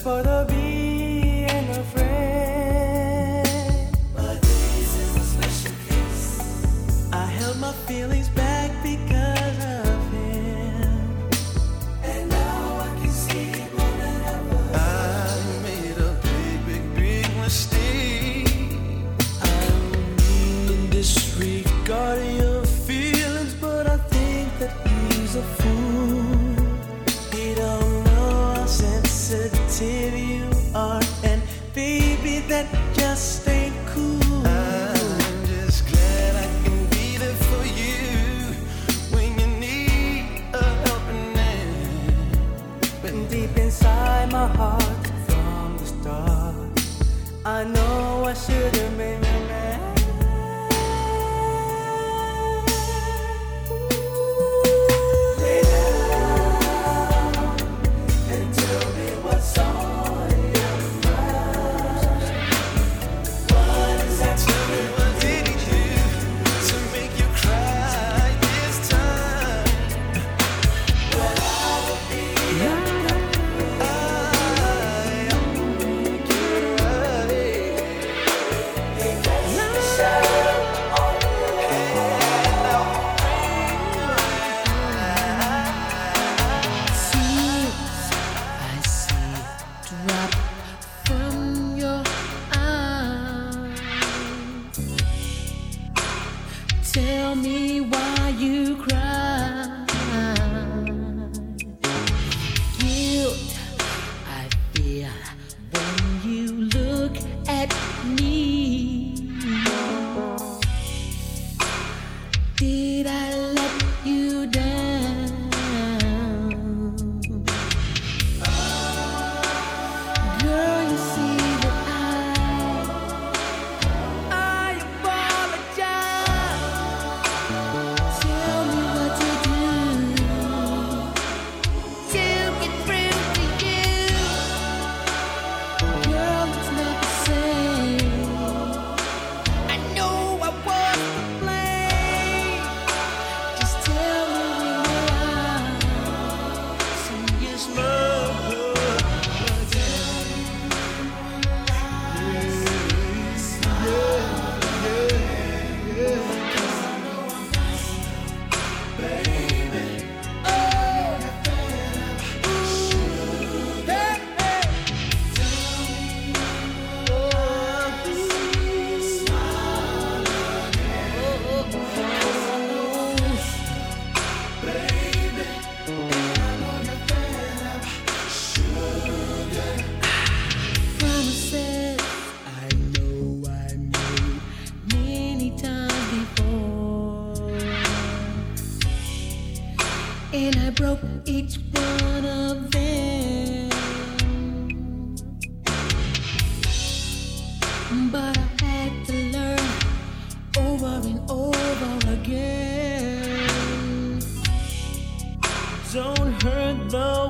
Pain. That's Don't hurt the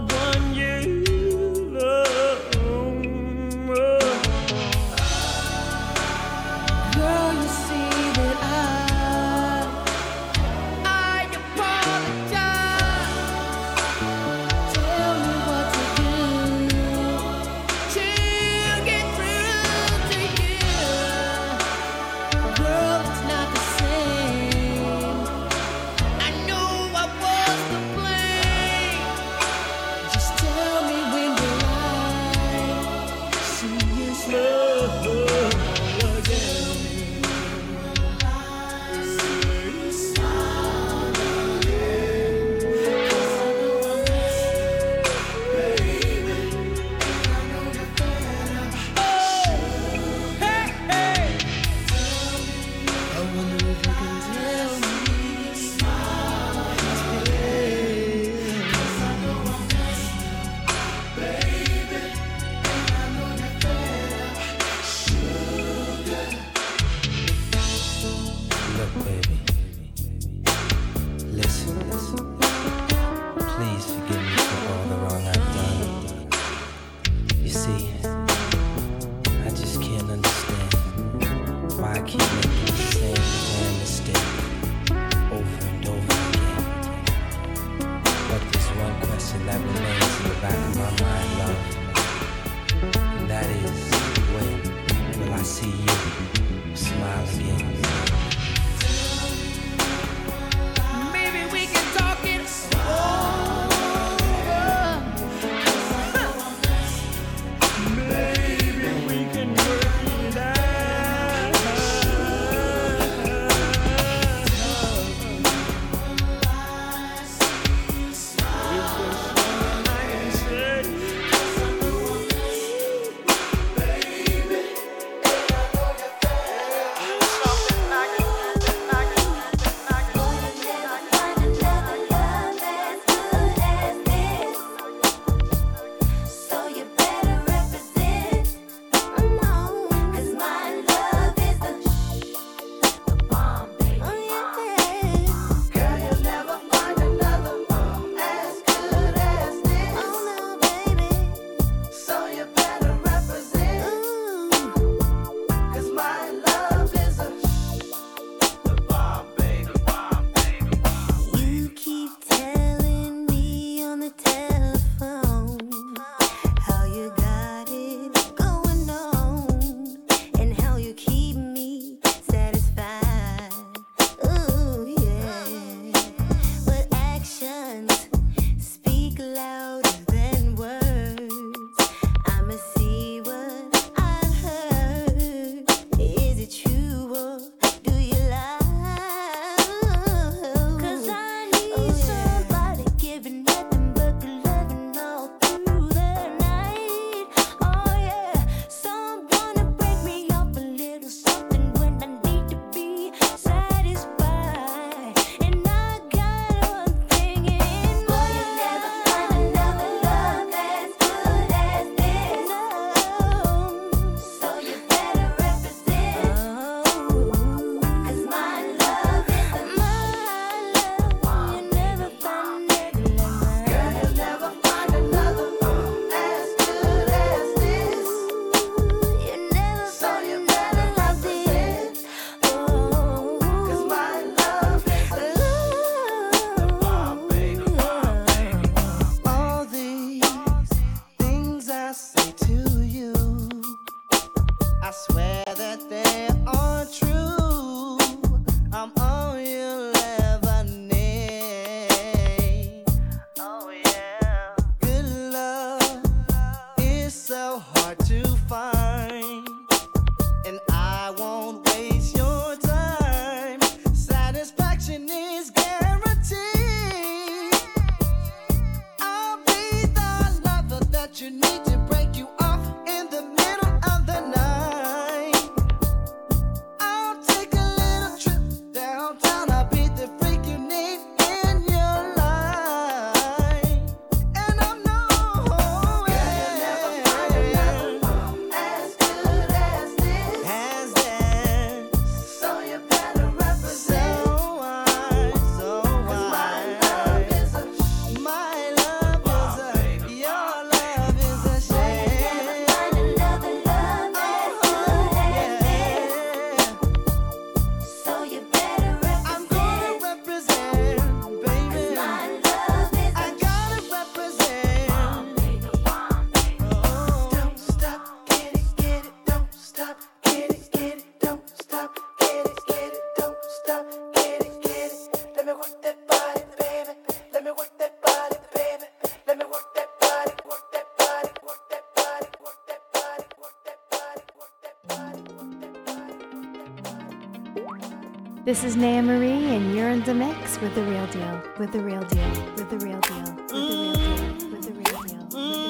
This is Naya Marie, and you're in the mix with the real deal, with the real deal, with the real deal, with the real deal, with the real deal. With the real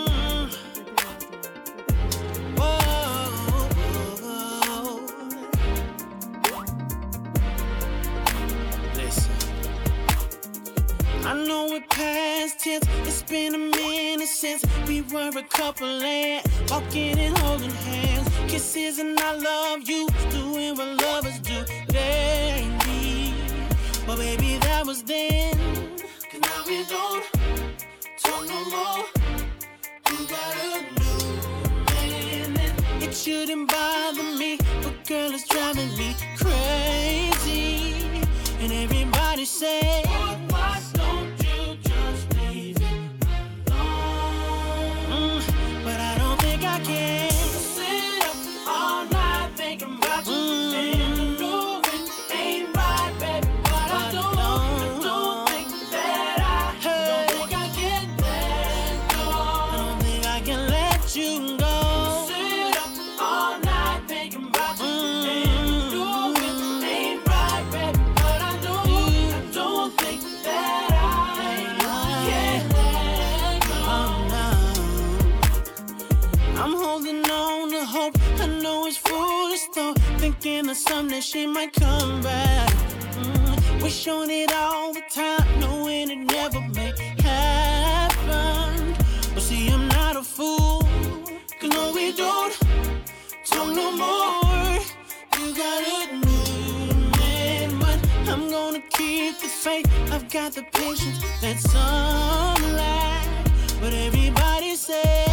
deal. I know it past tense. It's been a minute since we were a couple and walking and holding hands, kisses and I love you, doing what lovers do. Yeah was then. Cause now we don't talk no more. You got a new man. And it shouldn't bother me, but girl, it's driving me crazy. And everybody say, What was I'm holding on to hope. I know it's foolish though. Thinking that someday she might come back. Mm, we showed it all the time, knowing it never may happen. But see, I'm not a fool. Cause no, we don't talk no more. You got it. I'm gonna keep the faith. I've got the patience that's lack, but everybody says.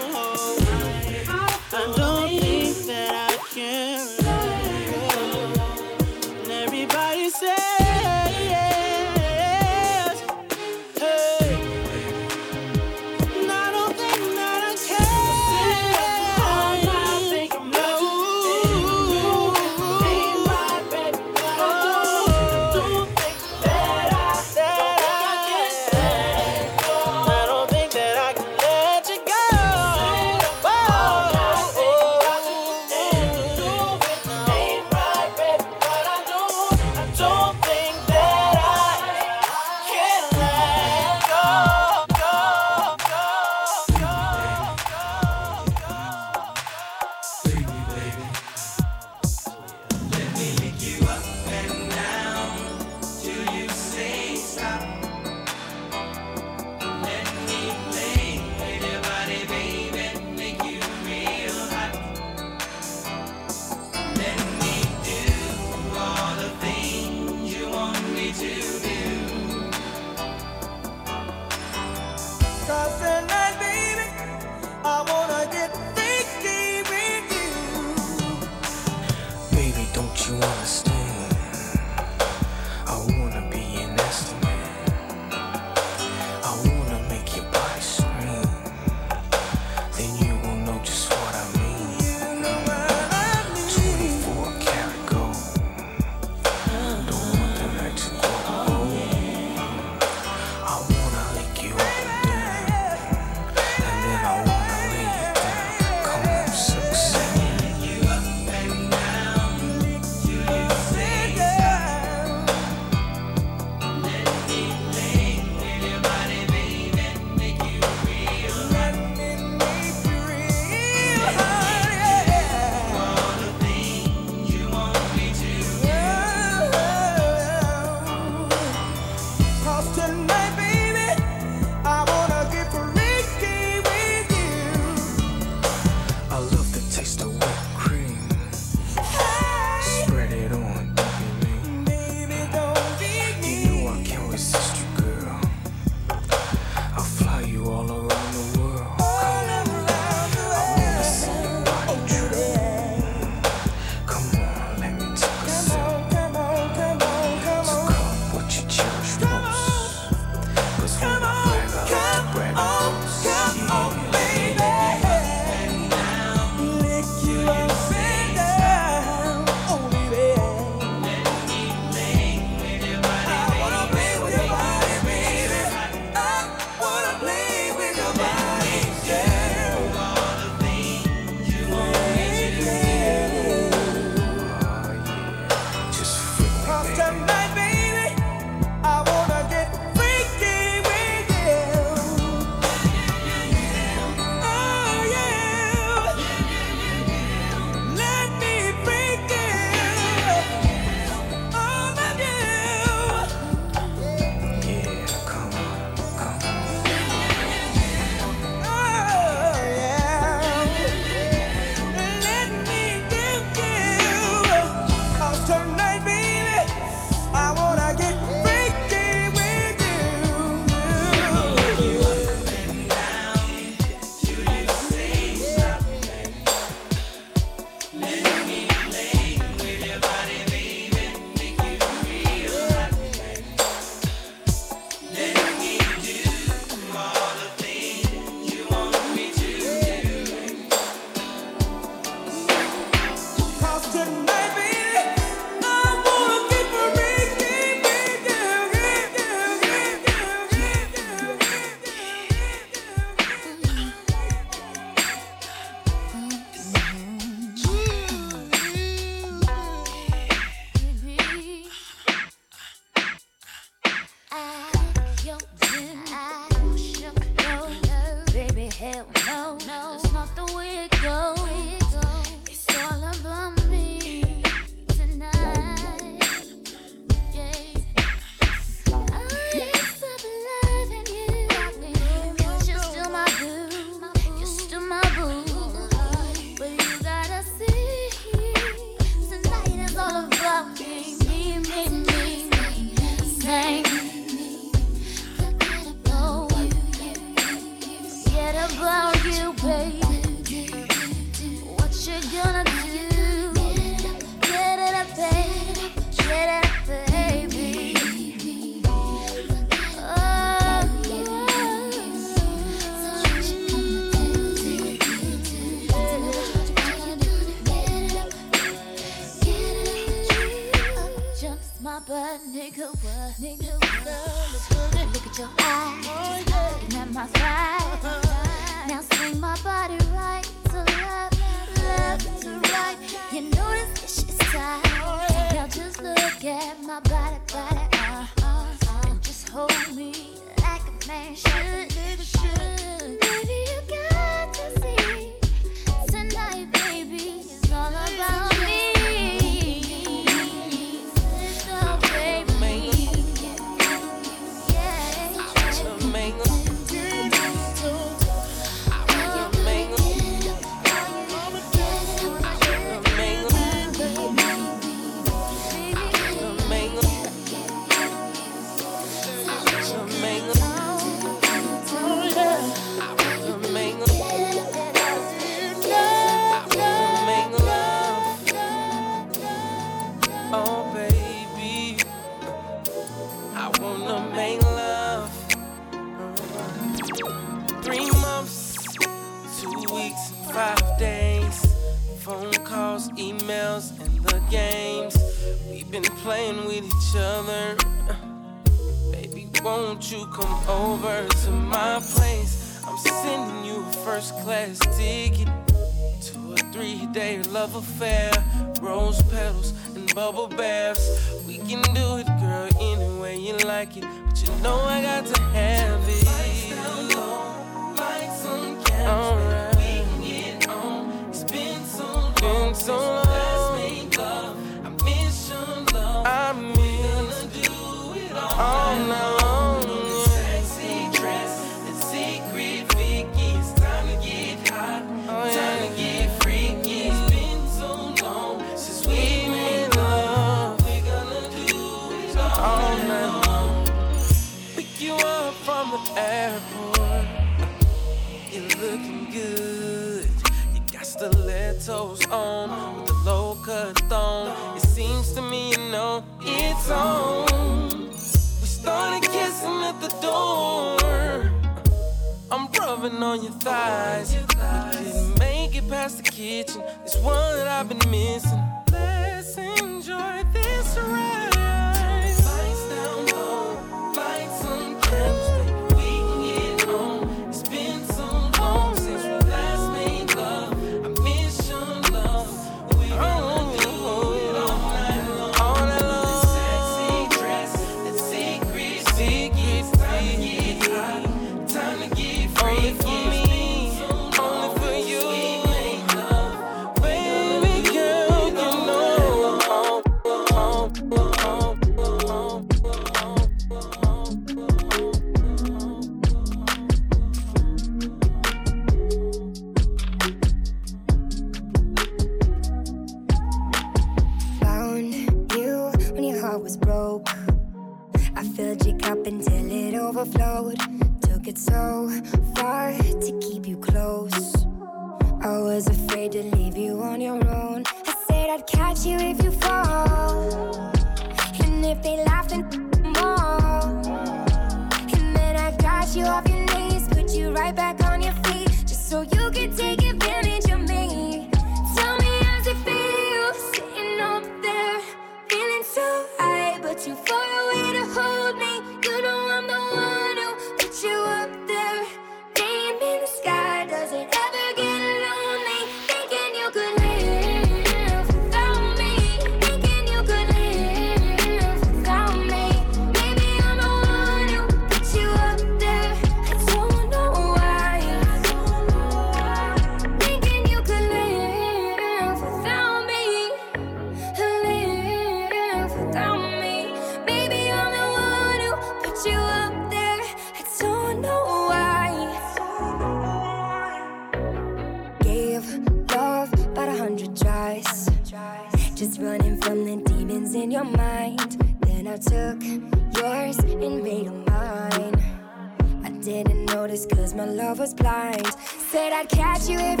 I'd catch you if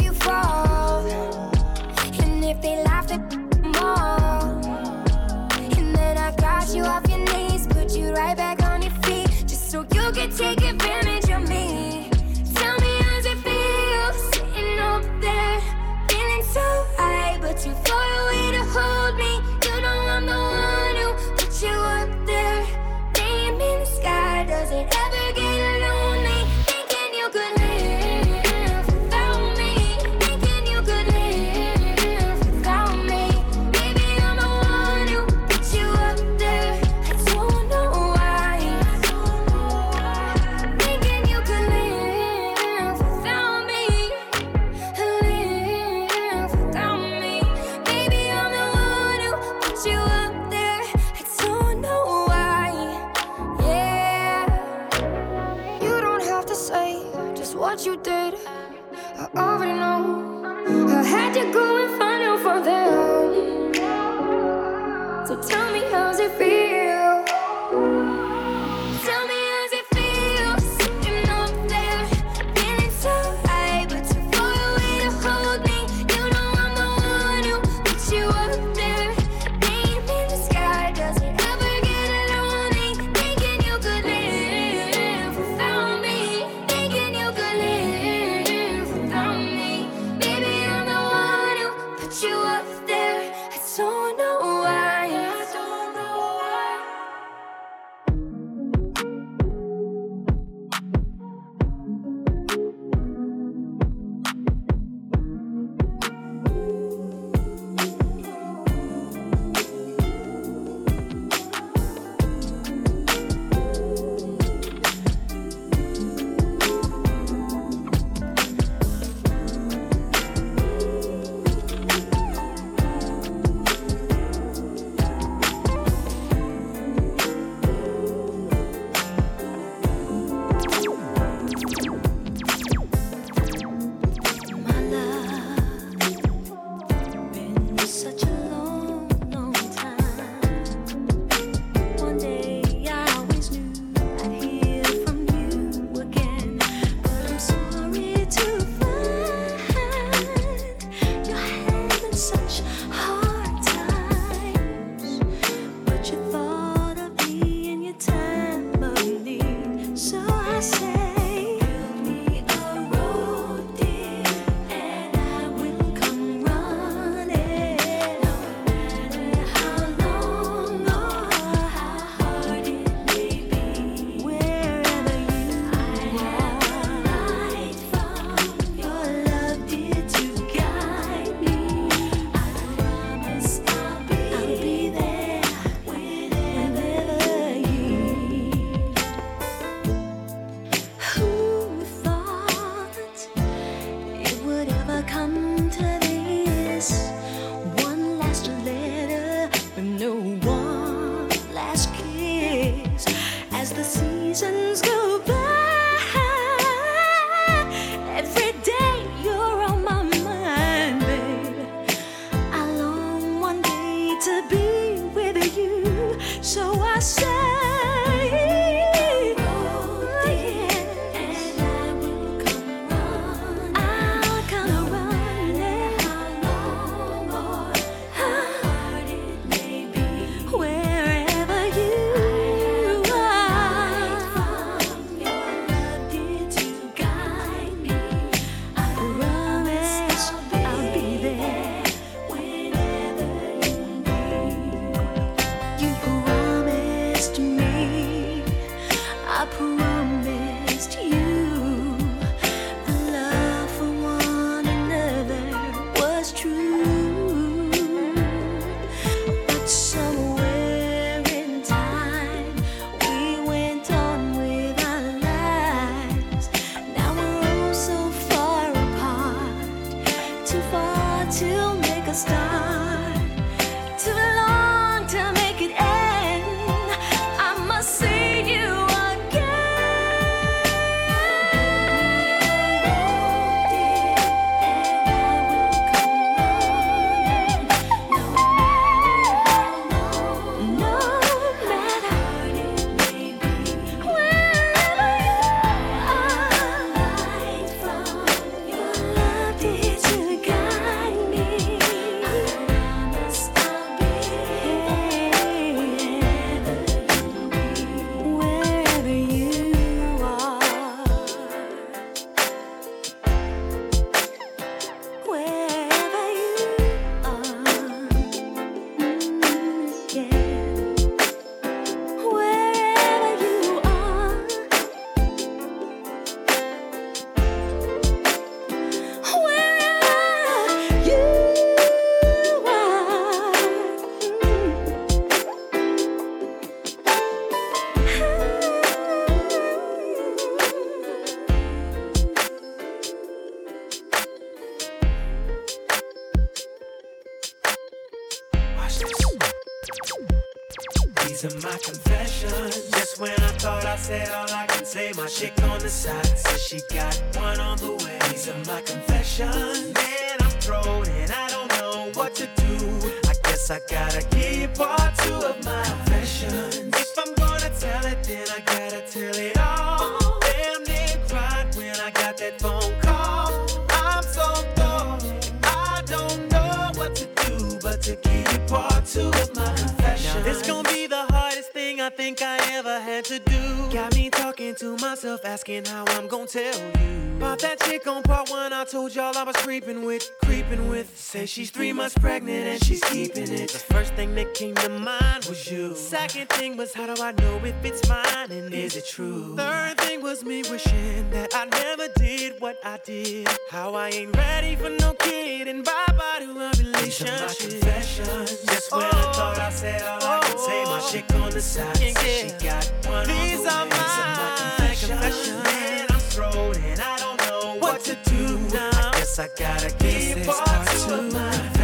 months pregnant and she's keeping it. The first thing that came to mind was you. Second thing was how do I know if it's mine and is it true? Third thing was me wishing that I never did what I did. How I ain't ready for no kid and bye bye to a relationship. confessions. Just when I oh. thought I said all I could say, my chick on the side said she got one. These are my, confessions. Man, I'm thrown and I don't know what to do now. I guess I gotta give part two of my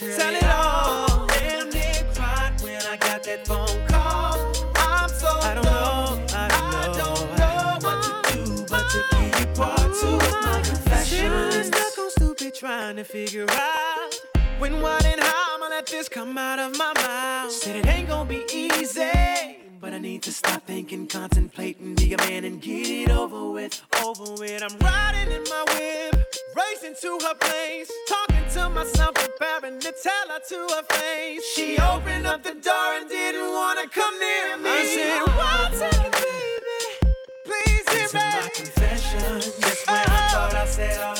tell, it all. Damn near cried when I got that phone call. I'm so I don't know, I don't know, what to do, but to give you part two of my confessions. Stuck on stupid trying to figure out when, what, and how I'ma let this come out of my mouth. Said it ain't gonna be easy. But I need to stop thinking, contemplating, be a man and get it over with, over with. I'm riding in my whip, racing to her place, talking to myself, preparing to tell her to her face. She opened up the door and didn't wanna come near me. I said, One second, baby, please hear me. my confession, just when I oh. thought I said all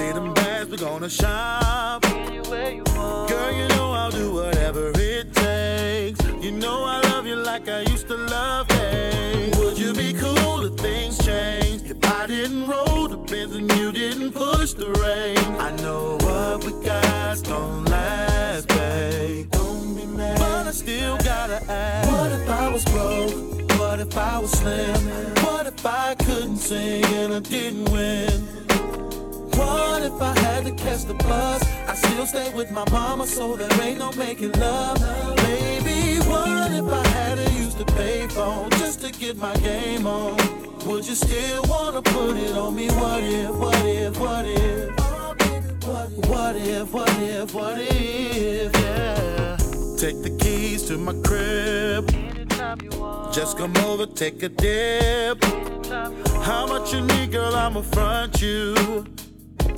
want. Them bags, we gonna shop. Girl, you know I'll do whatever it takes. You know I love you like I used to love things. Would you be cool if things changed? If I didn't roll the Benz and you didn't push the Range. I know what we got's gonna last, babe. Don't be mad. But I still gotta ask. What if I was broke? What if I was slim? What if I couldn't sing and I didn't win? What if I had to catch the bus? I still stay with my mama, so there ain't no making love. Baby, what if I had to use the payphone just to get my game on? Would you still wanna put it on me? What if, what if, what if? What if, what if, what if, yeah. Take the keys to my crib. Just come over, take a dip. How much you need, girl? I'ma front you.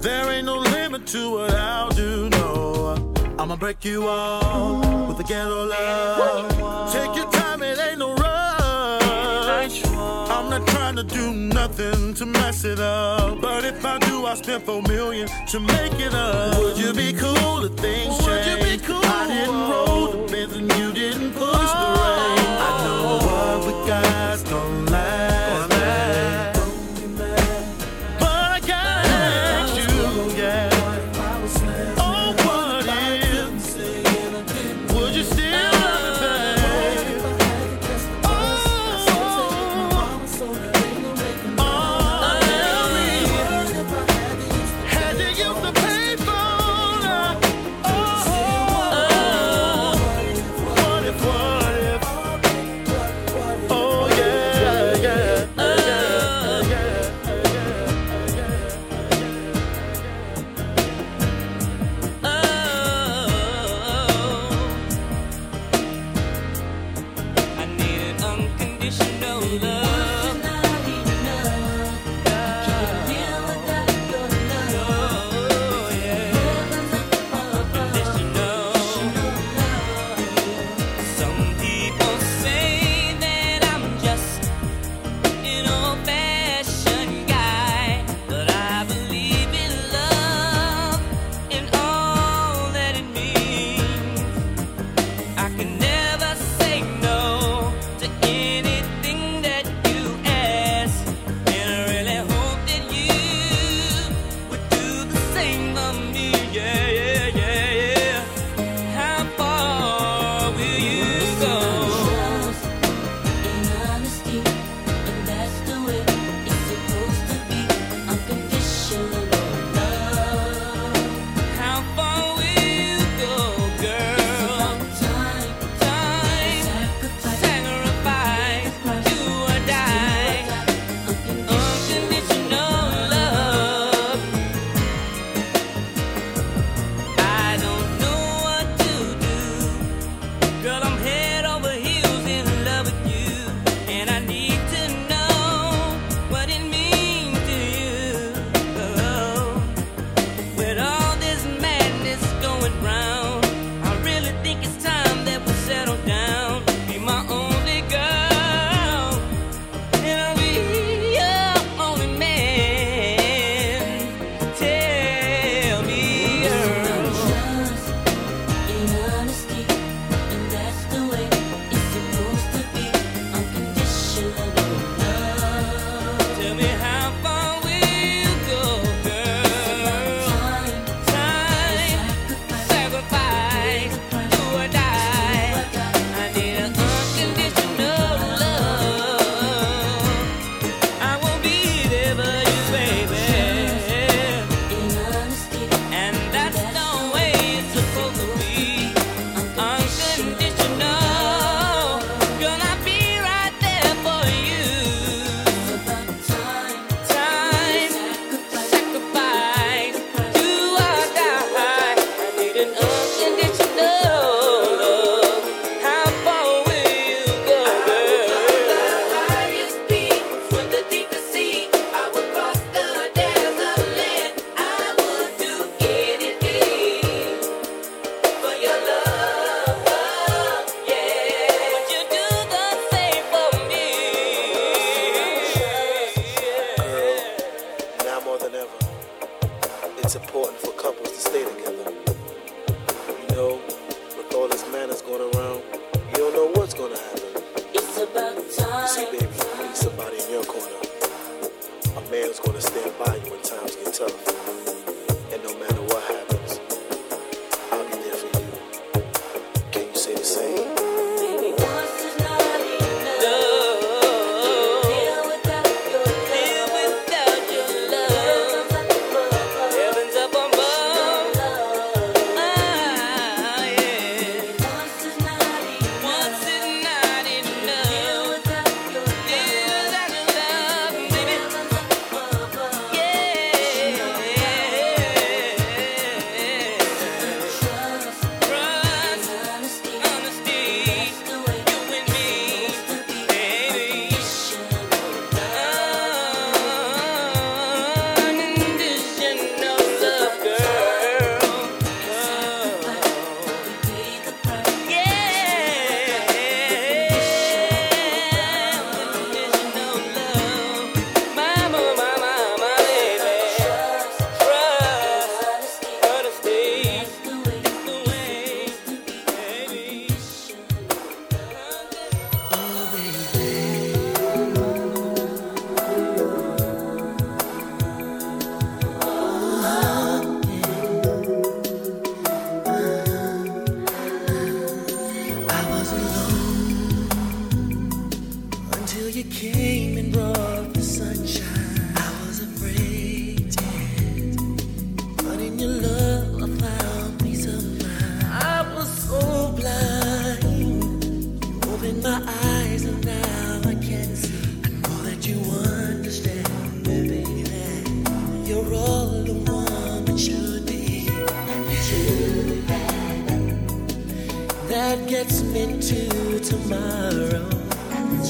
There ain't no limit to what I'll do, no. I'ma break you off with a ghetto love. Take your time, it ain't no rush. I'm not trying to do nothing to mess it up. But if I do, I spend four million to make it up. Would you be cool if things change? Would you be cool? I didn't roll the Benz and you didn't push the oh. Range. I know what we got don't last.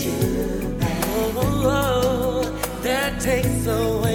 you. Oh, oh, oh, that takes away.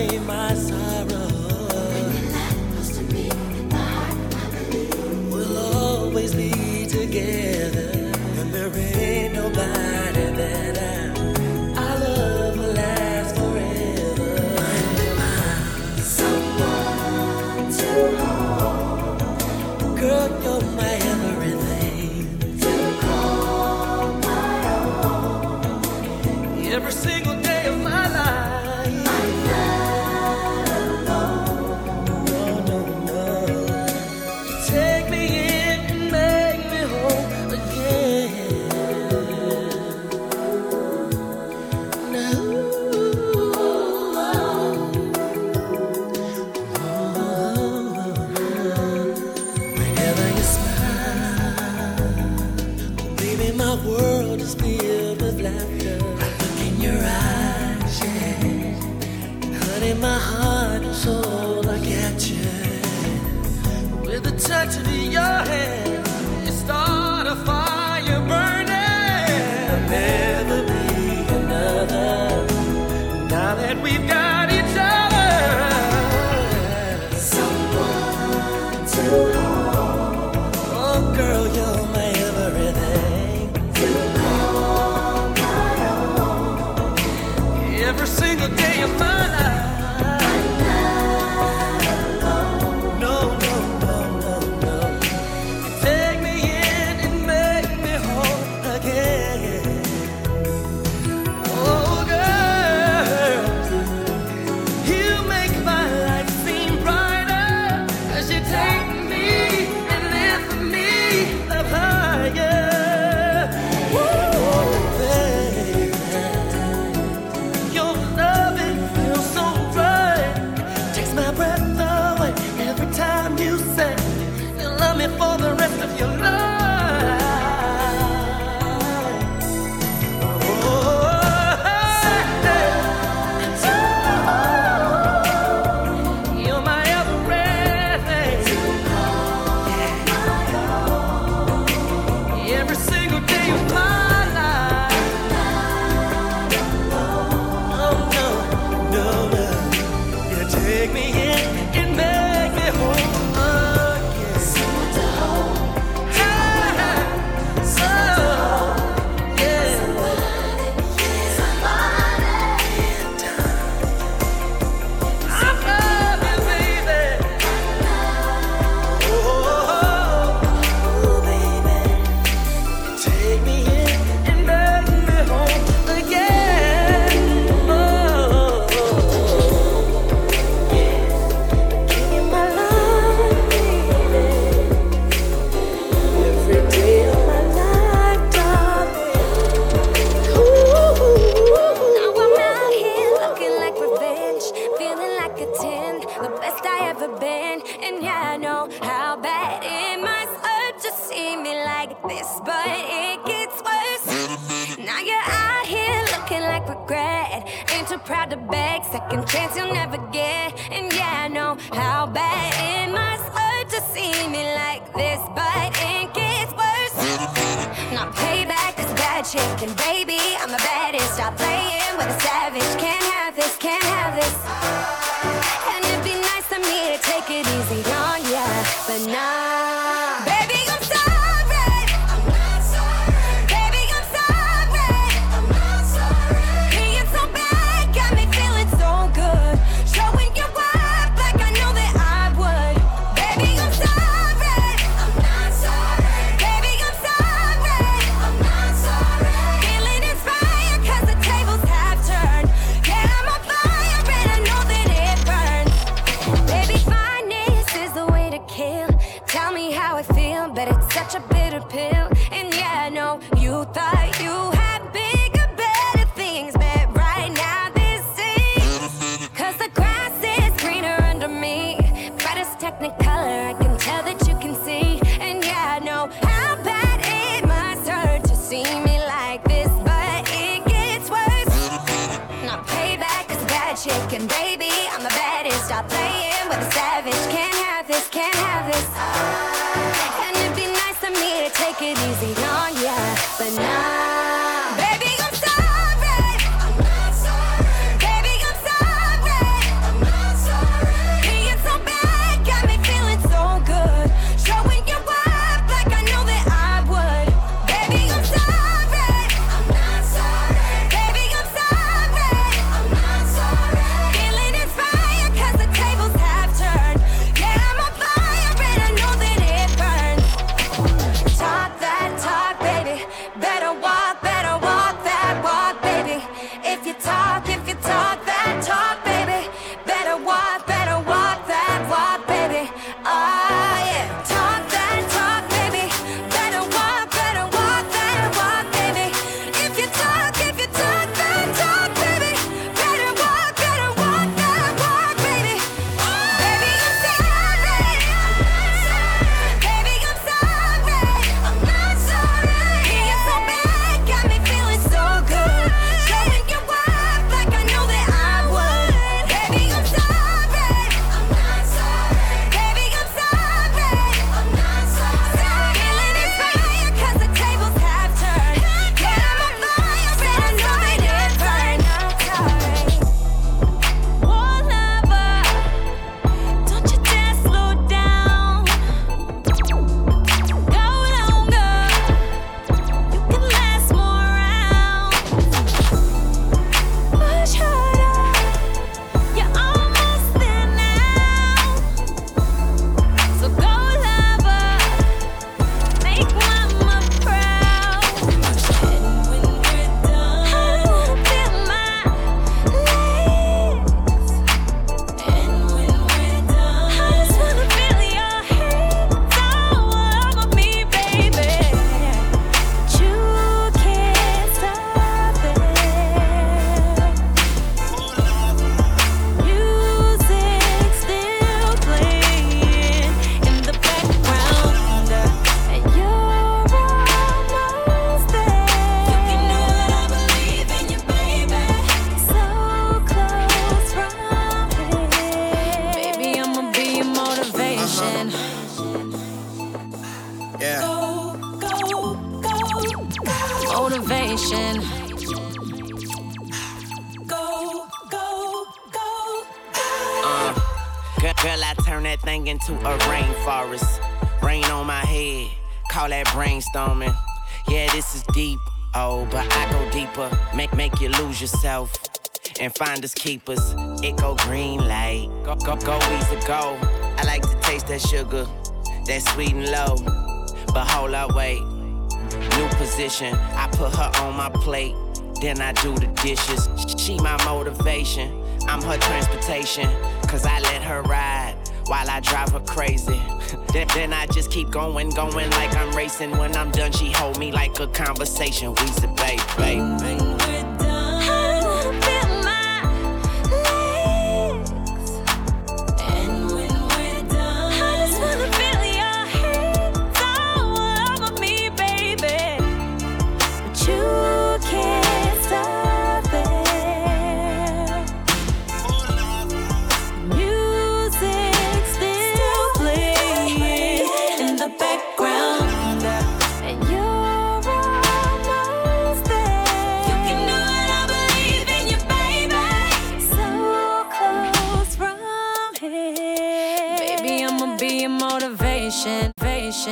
How bad it must hurt to see me like this, but it gets worse. Not payback is bad chicken, baby. I'm the baddest. Stop playing with a savage. Can't have this, can't have this. And it'd be nice of me to take it easy. Lose yourself and find us keepers. It go green light. Go go go easy go. I like to taste that sugar, that sweet and low. But hold up, wait. New position. I put her on my plate. Then I do the dishes. She my motivation. I'm her transportation. Cause I let her ride while I drive her crazy. then, then I just keep going, going like I'm racing. When I'm done, she hold me like a conversation. We babe, babe, babe. This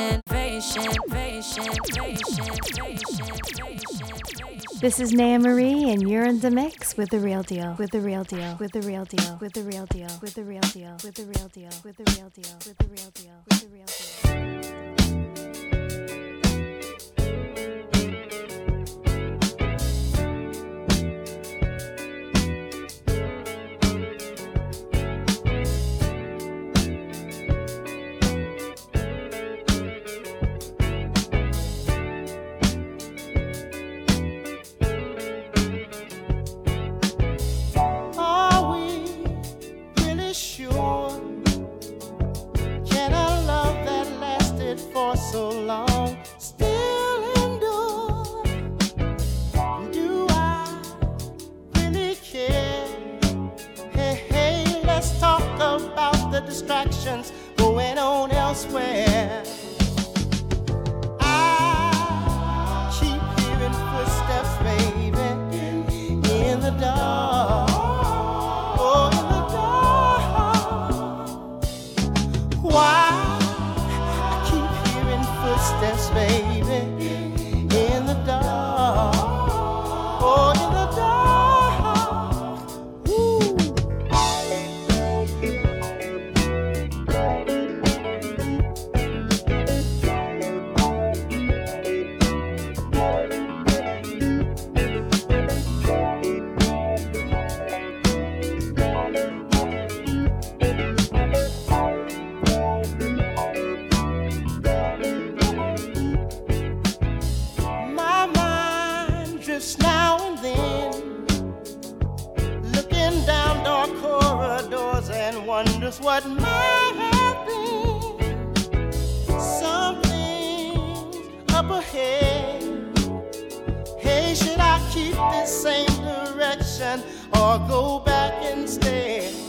is Naya Marie, and you're in the mix with the real deal, with the real deal, with the real deal, with the real deal, with the real deal, with the real deal, with the real deal, with the real deal, with the real deal. The distractions going on elsewhere. Drifts now and then, looking down dark corridors and wonders what might have been. Something up ahead. Hey, should I keep this same direction or go back instead?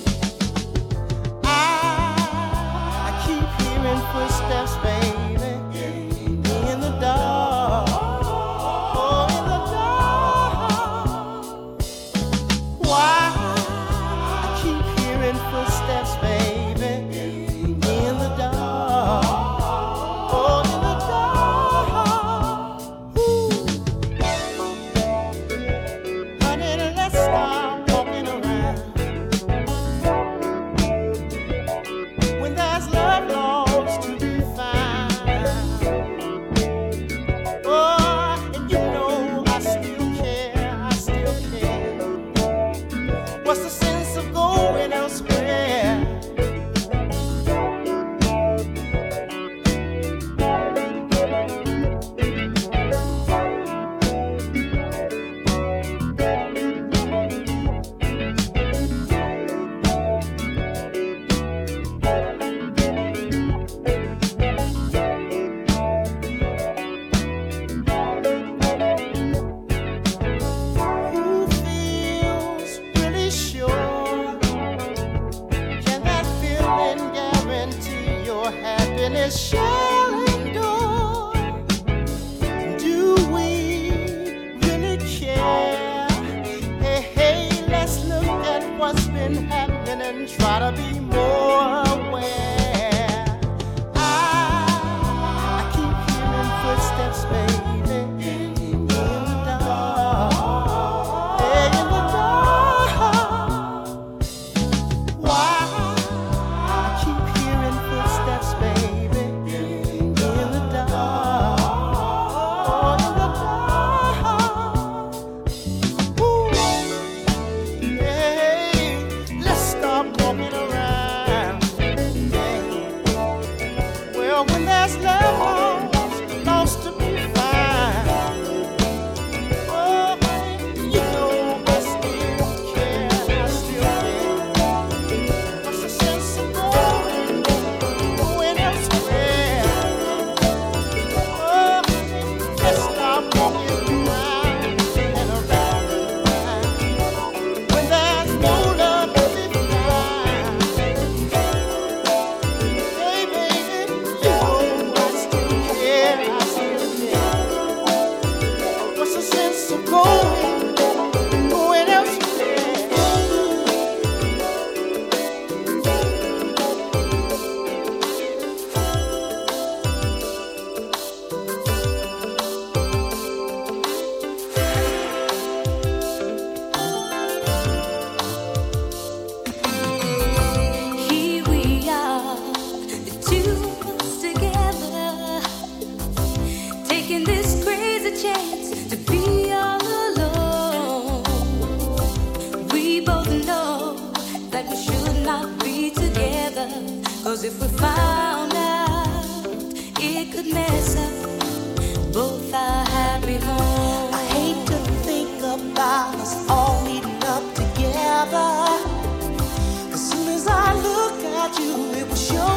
we should not be together. Cause if we found out, it could mess up both our happy home. I hate to think about us all meeting up together. As soon as I look at you, it will show.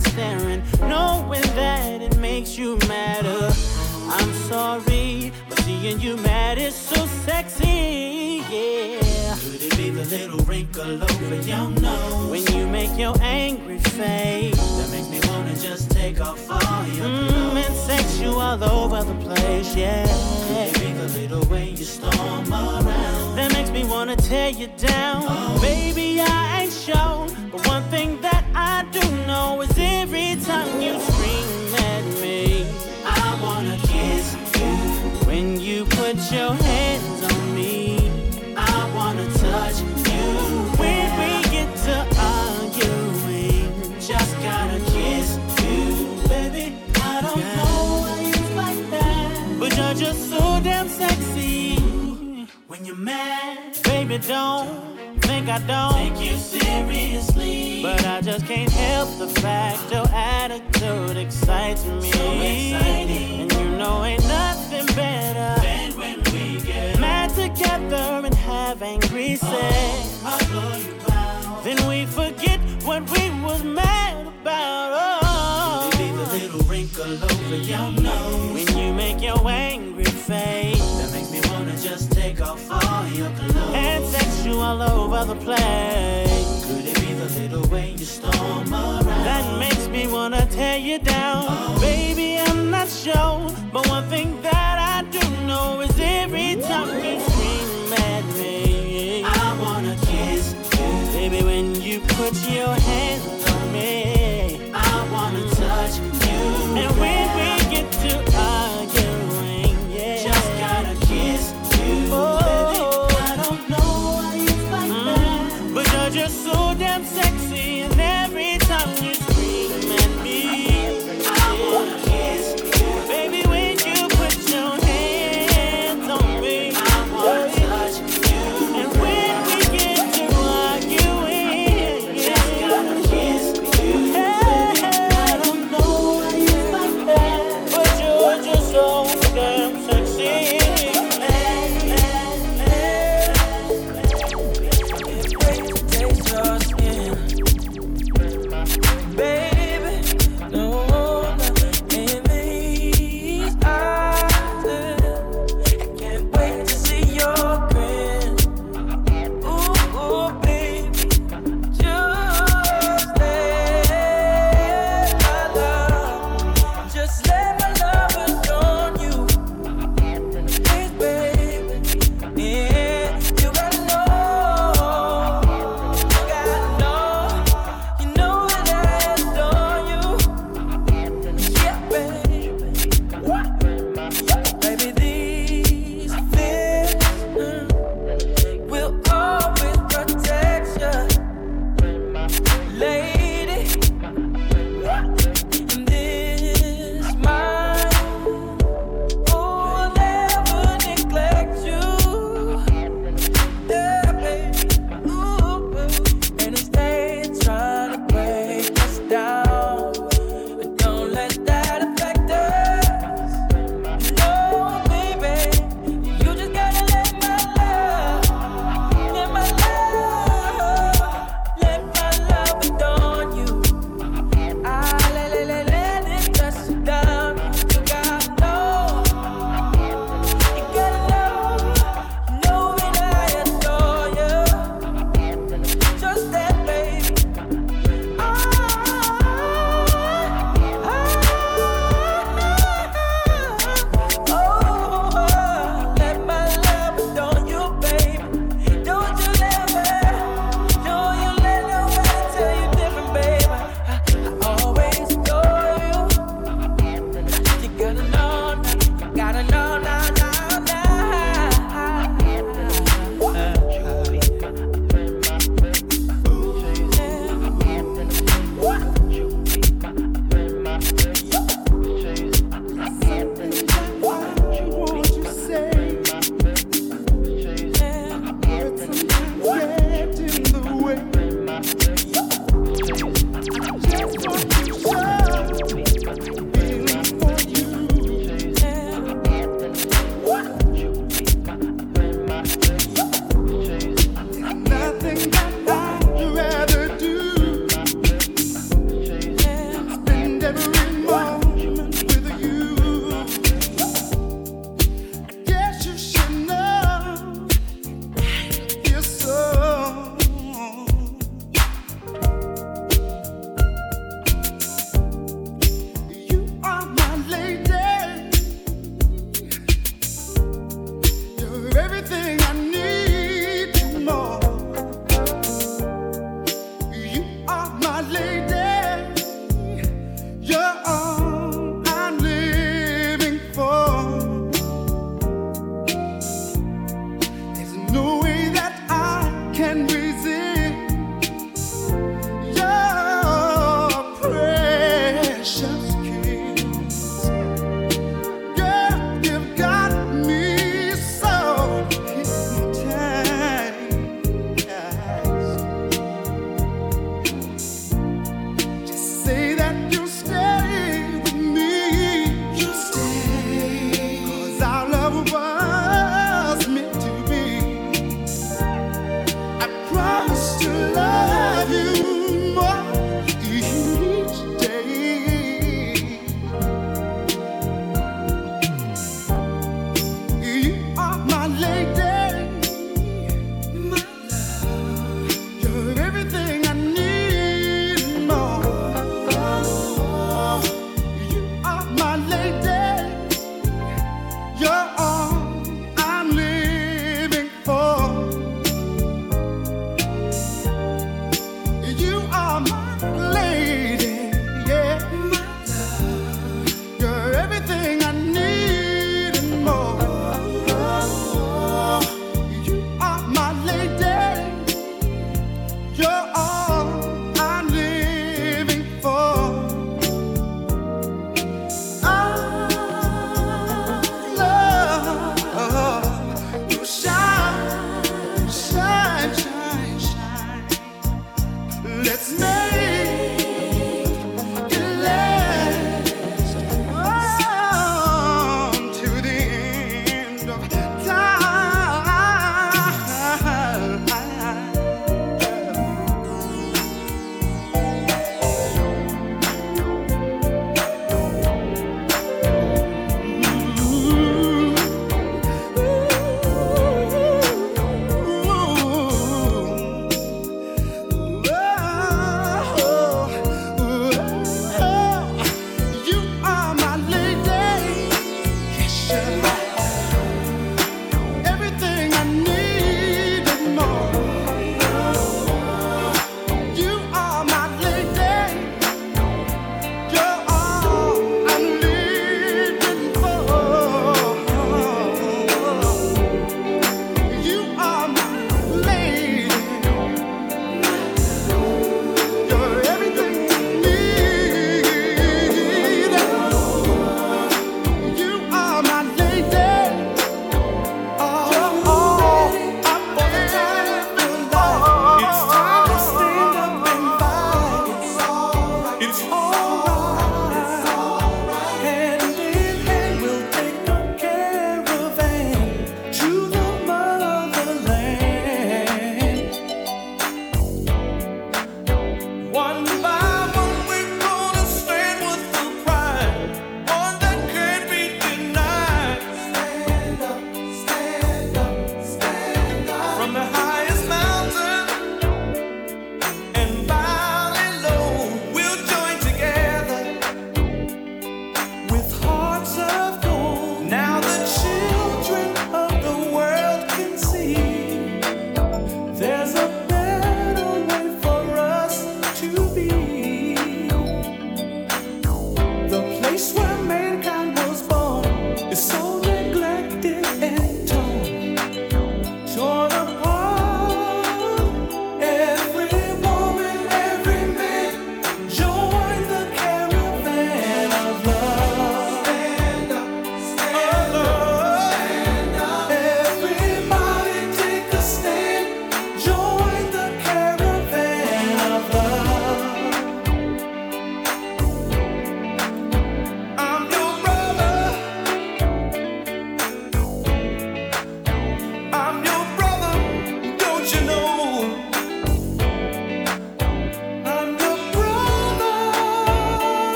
Start staring, knowing that it makes you madder. I'm sorry, but seeing you mad is so sexy, yeah. Could it be the little wrinkle over your nose? When you make your angry face, that makes me wanna just take off all your mm, and sex you all over the place, yeah. Could it be the little way you storm around? That makes me wanna tear you down. Baby, I ain't sure, but one thing that your hands on me, I wanna touch you. When we get to arguing, just gotta kiss you, baby. I don't know why you like that, but you're just so damn sexy. When you're mad, baby, don't think I don't take you seriously. But I just can't help the fact your attitude excites me. So exciting. And you know ain't nothing better than when we get mad together and have angry sex. I'll blow you out. Then we forget what we was mad about. Oh. Maybe the little wrinkle over your nose. When you make your angry face. That makes me wanna just take off all your clothes. And sex you all over the place. Could it be the little way you storm around? That makes me wanna tear you down. Oh. Baby, I'm not sure. But one thing that I do know is every time you scream at me, I wanna kiss you. Baby, when you put your hands on me,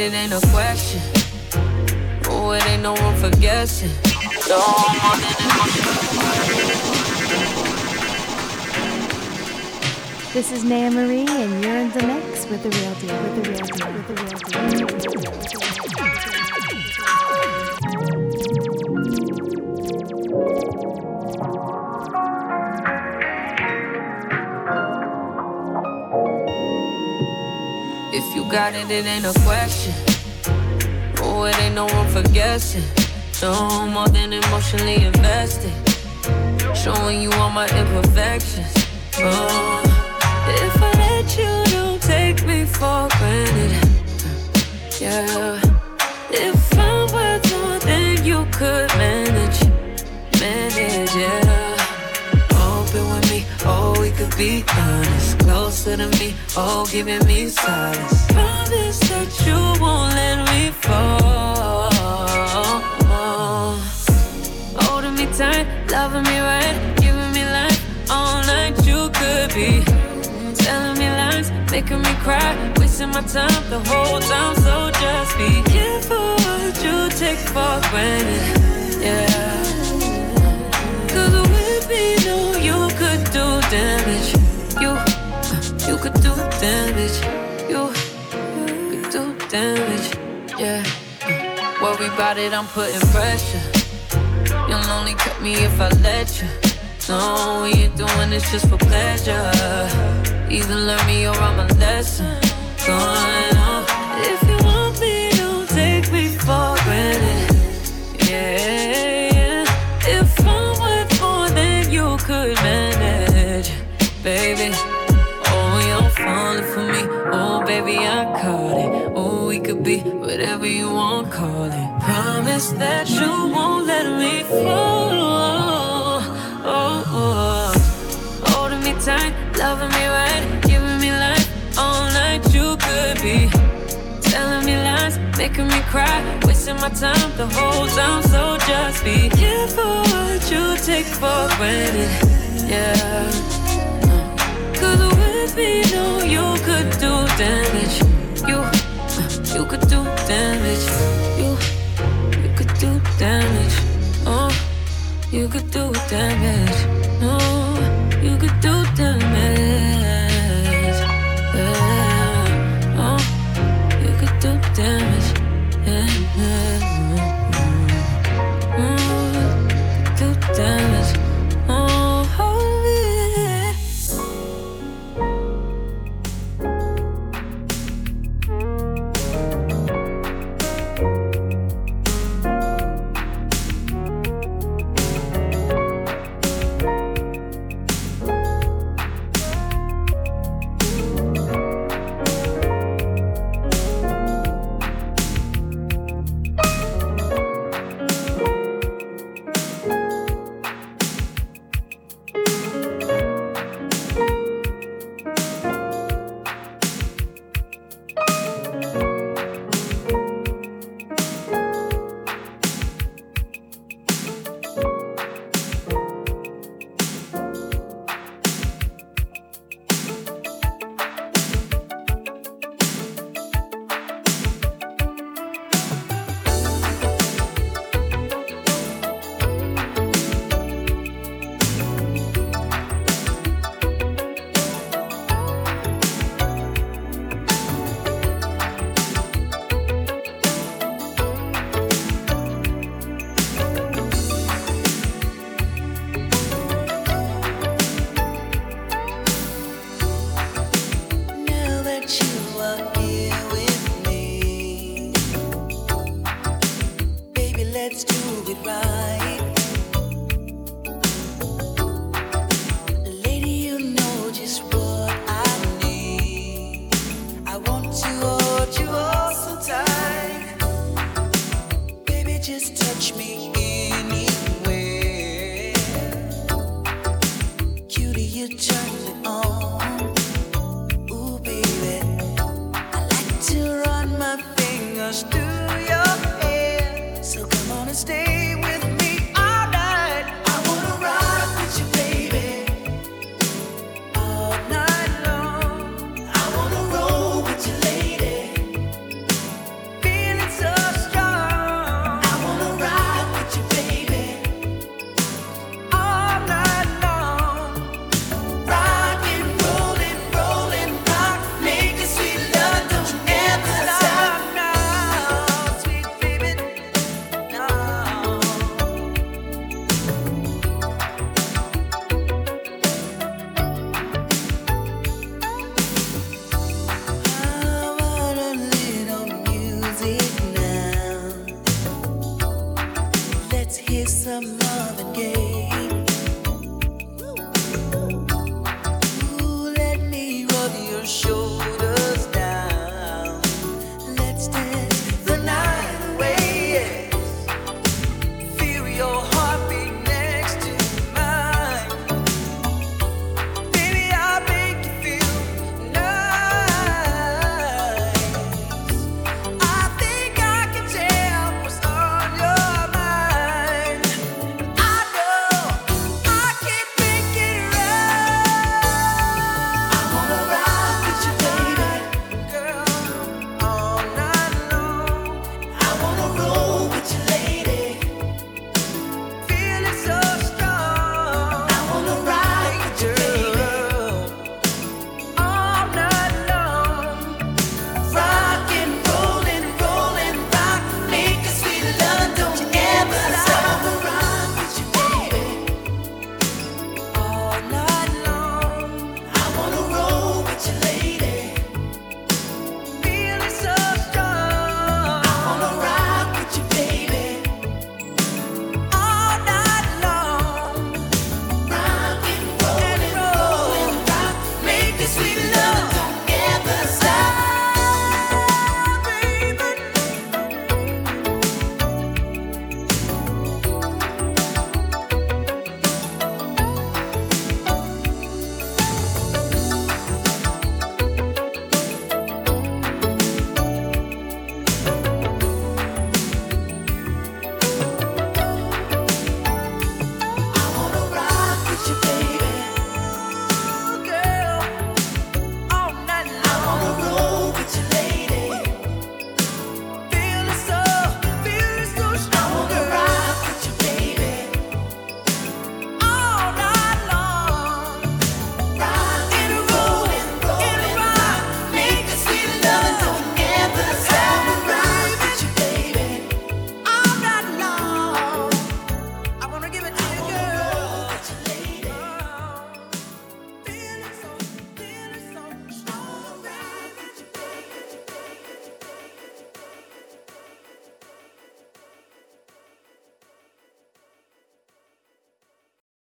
it, it ain't a question. Oh, it ain't no room for guessing. No more than This is Naya Marie, and you're in the mix. With the real deal. With the real deal. With the real deal. Got it, ain't a question. Oh, it ain't no room for guessing. No more than emotionally invested. Showing you all my imperfections. Oh, if I let you, don't take me for granted. Yeah. If I'm worth more than you could manage, manage, yeah. Open with me, oh, we could be honest. Closer to me, oh, giving me silence. Promise that you won't let me fall. Holding me tight, loving me right, giving me life all night. You could be telling me lies, making me cry, wasting my time the whole time. So just be careful what you take for granted. Yeah. Cause with me, no, you could do damage. Could do damage. You could do damage. Yeah. Worry about it, I'm putting pressure. You'll only cut me if I let you. No, we ain't doing this just for pleasure. Either learn me or I'm a lesson. Going on. You want, call it. Promise that you won't let me fall. Oh, oh, oh. Holding me tight, loving me right, giving me life all night. You could be telling me lies, making me cry, wasting my time the whole time. So just be careful what you take for granted. Yeah. Cause with me, no, you could do damage. You, could do damage. You, you could do damage. Oh, you could do damage. Oh, you could do damage. Just touch me